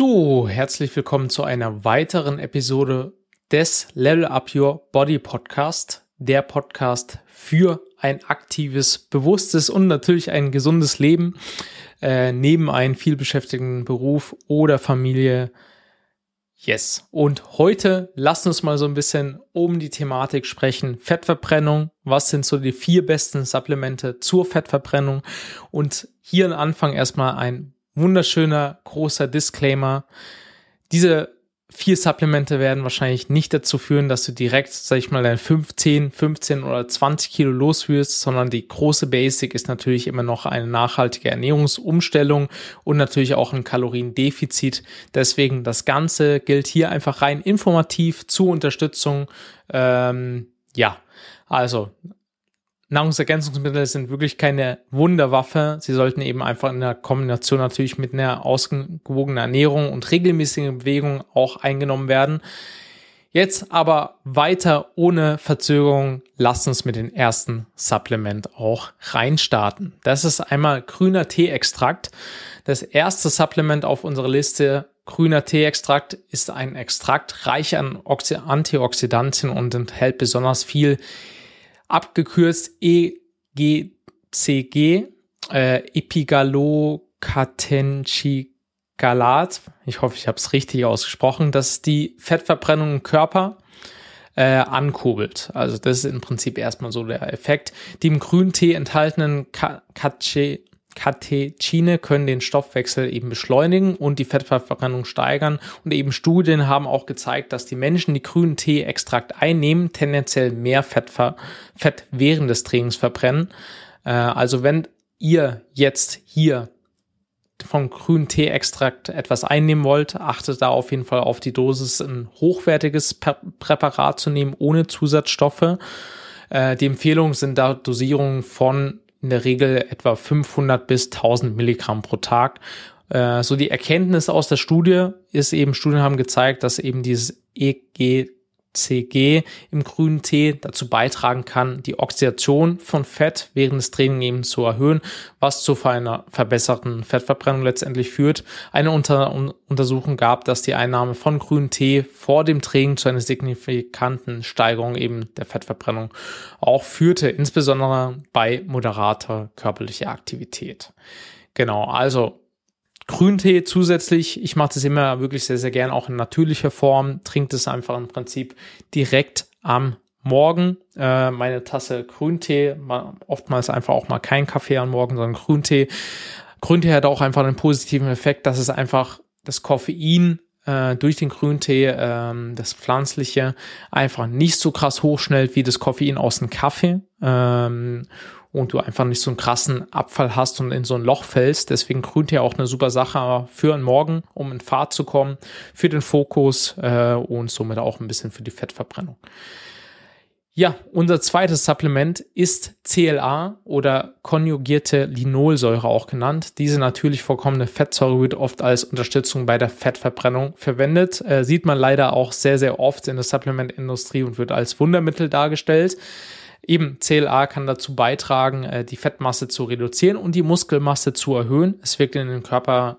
So, herzlich willkommen zu einer weiteren Episode des Level Up Your Body Podcast, der Podcast für ein aktives, bewusstes und natürlich ein gesundes Leben äh, neben einem vielbeschäftigten Beruf oder Familie. Yes. Und heute lasst uns mal so ein bisschen um die Thematik sprechen. Fettverbrennung. Was sind so die vier besten Supplemente zur Fettverbrennung? Und hier am Anfang erstmal ein wunderschöner großer Disclaimer. Diese vier Supplemente werden wahrscheinlich nicht dazu führen, dass du direkt, sag ich mal, dein 15, 15 oder 20 Kilo los wirst, sondern die große Basic ist natürlich immer noch eine nachhaltige Ernährungsumstellung und natürlich auch ein Kaloriendefizit. Deswegen das Ganze gilt hier einfach rein informativ zur Unterstützung. Ähm, ja, also Nahrungsergänzungsmittel sind wirklich keine Wunderwaffe. Sie sollten eben einfach in der Kombination natürlich mit einer ausgewogenen Ernährung und regelmäßigen Bewegung auch eingenommen werden. Jetzt aber weiter ohne Verzögerung. Lasst uns mit dem ersten Supplement auch reinstarten. Das ist einmal grüner Teeextrakt. Das erste Supplement auf unserer Liste Grüner Teeextrakt ist ein Extrakt reich an Antioxidantien und enthält besonders viel abgekürzt EGCG, äh, Epigallocathenchigalat. Ich hoffe, ich habe es richtig ausgesprochen, dass die Fettverbrennung im Körper äh, ankurbelt. Also das ist im Prinzip erstmal so der Effekt. Die im grünen Tee enthaltenen Kache Katechine können den Stoffwechsel eben beschleunigen und die Fettverbrennung steigern. Und eben Studien haben auch gezeigt, dass die Menschen, die grünen Tee-Extrakt einnehmen, tendenziell mehr Fett, Fett während des Trainings verbrennen. Äh, also wenn ihr jetzt hier vom grünen Tee-Extrakt etwas einnehmen wollt, achtet da auf jeden Fall auf die Dosis, ein hochwertiges Präparat zu nehmen, ohne Zusatzstoffe. Äh, die Empfehlungen sind da Dosierungen von in der Regel etwa 500 bis 1000 Milligramm pro Tag. Äh, so die Erkenntnis aus der Studie ist eben, Studien haben gezeigt, dass eben dieses EGCG im grünen Tee dazu beitragen kann, die Oxidation von Fett während des Trainings eben zu erhöhen, was zu einer verbesserten Fettverbrennung letztendlich führt. Eine Unter Untersuchung gab, dass die Einnahme von grünem Tee vor dem Training zu einer signifikanten Steigerung eben der Fettverbrennung auch führte, insbesondere bei moderater körperlicher Aktivität. Genau, also Grüntee zusätzlich, ich mache das immer wirklich sehr, sehr gern auch in natürlicher Form, trinkt es einfach im Prinzip direkt am Morgen. Äh, meine Tasse Grüntee, oftmals einfach auch mal kein Kaffee am Morgen, sondern Grüntee. Grüntee hat auch einfach einen positiven Effekt, dass es einfach das Koffein äh, durch den Grüntee, äh, das Pflanzliche, einfach nicht so krass hochschnellt wie das Koffein aus dem Kaffee. Ähm, und du einfach nicht so einen krassen Abfall hast und in so ein Loch fällst. Deswegen Grüntee auch eine super Sache für einen Morgen, um in Fahrt zu kommen, für den Fokus äh, und somit auch ein bisschen für die Fettverbrennung. Ja, unser zweites Supplement ist CLA oder konjugierte Linolsäure auch genannt. Diese natürlich vorkommende Fettsäure wird oft als Unterstützung bei der Fettverbrennung verwendet. Äh, sieht man leider auch sehr, sehr oft in der Supplementindustrie und wird als Wundermittel dargestellt. Eben CLA kann dazu beitragen, äh, die Fettmasse zu reduzieren und die Muskelmasse zu erhöhen. Es wirkt in den Körper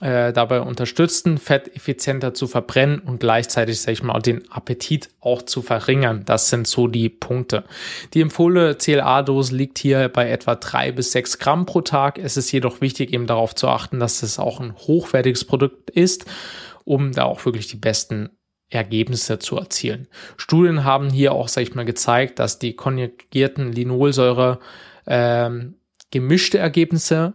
äh, dabei unterstützen, Fett effizienter zu verbrennen und gleichzeitig, sag ich mal, den Appetit auch zu verringern. Das sind so die Punkte. Die empfohlene CLA-Dose liegt hier bei etwa drei bis sechs Gramm pro Tag. Es ist jedoch wichtig, eben darauf zu achten, dass es auch ein hochwertiges Produkt ist, um da auch wirklich die besten Ergebnisse zu erzielen. Studien haben hier auch, sag ich mal, gezeigt, dass die konjugierten Linolsäure ähm, gemischte Ergebnisse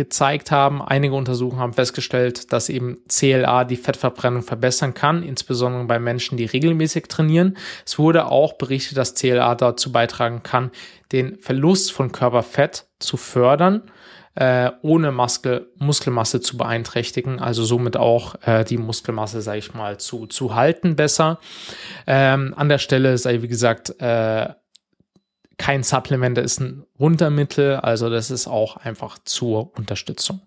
gezeigt haben. Einige Untersuchungen haben festgestellt, dass eben CLA die Fettverbrennung verbessern kann, insbesondere bei Menschen, die regelmäßig trainieren. Es wurde auch berichtet, dass CLA dazu beitragen kann, den Verlust von Körperfett zu fördern, äh, ohne Muskel, Muskelmasse zu beeinträchtigen, also somit auch äh, die Muskelmasse, sage ich mal, zu, zu halten besser. Ähm, an der Stelle sei, wie gesagt, äh, kein Supplement, das ist ein Wundermittel, also das ist auch einfach zur Unterstützung.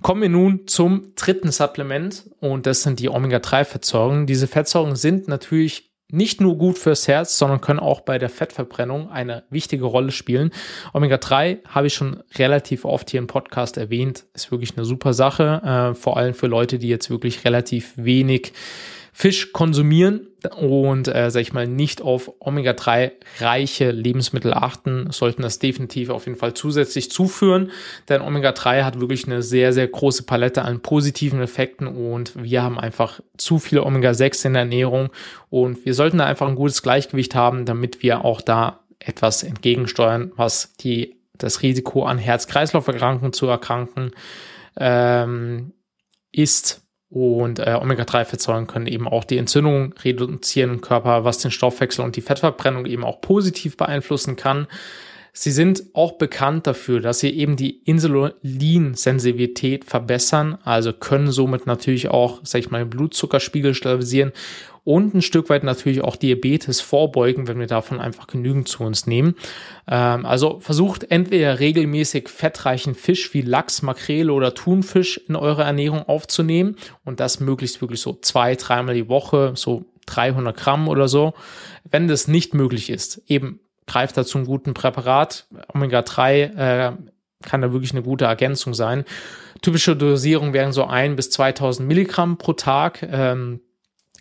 Kommen wir nun zum dritten Supplement und das sind die Omega-3-Fettsäuren. Diese Fettsäuren sind natürlich nicht nur gut fürs Herz, sondern können auch bei der Fettverbrennung eine wichtige Rolle spielen. Omega-3 habe ich schon relativ oft hier im Podcast erwähnt, ist wirklich eine super Sache, äh, vor allem für Leute, die jetzt wirklich relativ wenig Fisch konsumieren und, äh, sag ich mal, nicht auf Omega-3 reiche Lebensmittel achten, sollten das definitiv auf jeden Fall zusätzlich zuführen, denn Omega-3 hat wirklich eine sehr, sehr große Palette an positiven Effekten und wir haben einfach zu viele Omega-6 in der Ernährung und wir sollten da einfach ein gutes Gleichgewicht haben, damit wir auch da etwas entgegensteuern, was die, das Risiko an Herz-Kreislauf-Erkrankungen zu erkranken ähm, ist und äh, Omega-3-Fettsäuren können eben auch die Entzündung reduzieren im Körper, was den Stoffwechsel und die Fettverbrennung eben auch positiv beeinflussen kann. Sie sind auch bekannt dafür, dass sie eben die Insulinsensitivität verbessern, also können somit natürlich auch, sag ich mal, den Blutzuckerspiegel stabilisieren und ein Stück weit natürlich auch Diabetes vorbeugen, wenn wir davon einfach genügend zu uns nehmen. Ähm, also versucht entweder regelmäßig fettreichen Fisch wie Lachs, Makrele oder Thunfisch in eure Ernährung aufzunehmen und das möglichst wirklich so zwei, dreimal die Woche, so 300 Gramm oder so. Wenn das nicht möglich ist, eben greift dazu einen guten Präparat. Omega-3 äh, kann da wirklich eine gute Ergänzung sein. Typische Dosierung wären so ein bis 2000 Milligramm pro Tag. Ähm,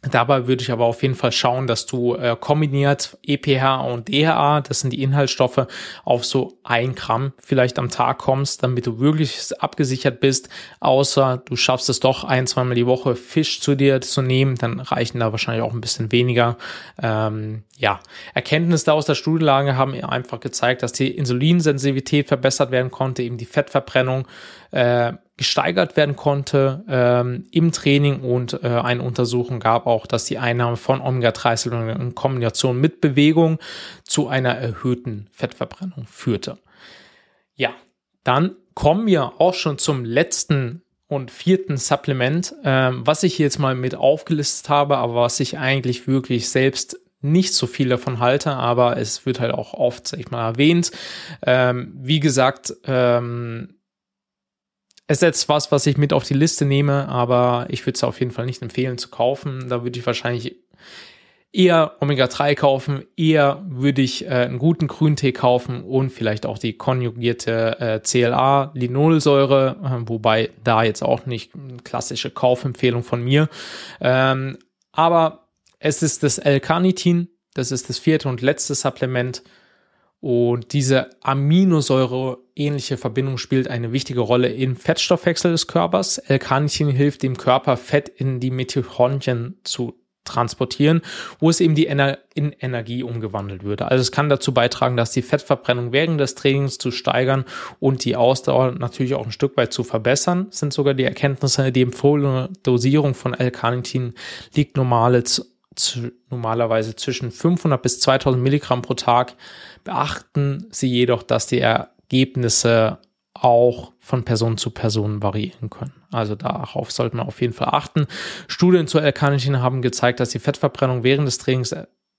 Dabei würde ich aber auf jeden Fall schauen, dass du äh, kombiniert EPH und DHA, das sind die Inhaltsstoffe, auf so ein Gramm vielleicht am Tag kommst, damit du wirklich abgesichert bist. Außer du schaffst es doch ein, zweimal die Woche Fisch zu dir zu nehmen, dann reichen da wahrscheinlich auch ein bisschen weniger. Ähm, ja, Erkenntnisse aus der Studienlage haben einfach gezeigt, dass die Insulinsensitivität verbessert werden konnte, eben die Fettverbrennung äh, gesteigert werden konnte ähm, im Training und äh, eine Untersuchung gab auch, dass die Einnahme von Omega-3 in Kombination mit Bewegung zu einer erhöhten Fettverbrennung führte. Ja, dann kommen wir auch schon zum letzten und vierten Supplement, ähm, was ich jetzt mal mit aufgelistet habe, aber was ich eigentlich wirklich selbst nicht so viel davon halte, aber es wird halt auch oft, sag ich mal, erwähnt. Ähm, wie gesagt, ähm, ist jetzt was, was ich mit auf die Liste nehme, aber ich würde es auf jeden Fall nicht empfehlen zu kaufen. Da würde ich wahrscheinlich eher Omega-3 kaufen, eher würde ich äh, einen guten Grüntee kaufen und vielleicht auch die konjugierte äh, CLA-Linolsäure, äh, wobei da jetzt auch nicht eine klassische Kaufempfehlung von mir. Ähm, aber es ist das L-Carnitin, das ist das vierte und letzte Supplement und diese Aminosäure-ähnliche Verbindung spielt eine wichtige Rolle im Fettstoffwechsel des Körpers. L-Carnitin hilft dem Körper, Fett in die Mitochondrien zu transportieren, wo es eben die Ener in Energie umgewandelt würde. Also es kann dazu beitragen, dass die Fettverbrennung während des Trainings zu steigern und die Ausdauer natürlich auch ein Stück weit zu verbessern. Sind sogar die Erkenntnisse, die empfohlene Dosierung von L-Carnitin liegt normale normalerweise zwischen 500 bis 2000 Milligramm pro Tag. Beachten Sie jedoch, dass die Ergebnisse auch von Person zu Person variieren können. Also darauf sollte man auf jeden Fall achten. Studien zu L-Carnitin haben gezeigt, dass die Fettverbrennung während des Trainings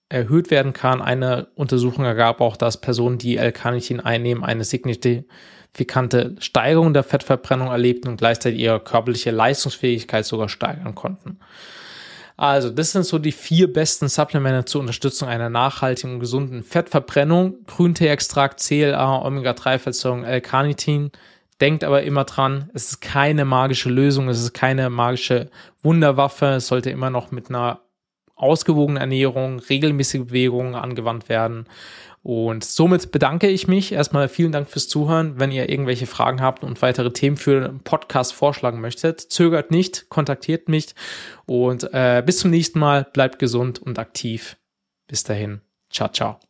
erhöht werden kann. Eine Untersuchung ergab auch, dass Personen, die L-Carnitin einnehmen, eine signifikante Steigerung der Fettverbrennung erlebten und gleichzeitig ihre körperliche Leistungsfähigkeit sogar steigern konnten. Also, das sind so die vier besten Supplemente zur Unterstützung einer nachhaltigen und gesunden Fettverbrennung. Grünteeextrakt, CLA, Omega-3-Fettsäuren, L-Carnitin. Denkt aber immer dran, es ist keine magische Lösung, es ist keine magische Wunderwaffe. Es sollte immer noch mit einer ausgewogenen Ernährung, regelmäßige Bewegung angewandt werden. Und somit bedanke ich mich. Erstmal vielen Dank fürs Zuhören. Wenn ihr irgendwelche Fragen habt und weitere Themen für den Podcast vorschlagen möchtet, zögert nicht, kontaktiert mich. Und äh, bis zum nächsten Mal. Bleibt gesund und aktiv. Bis dahin. Ciao, ciao.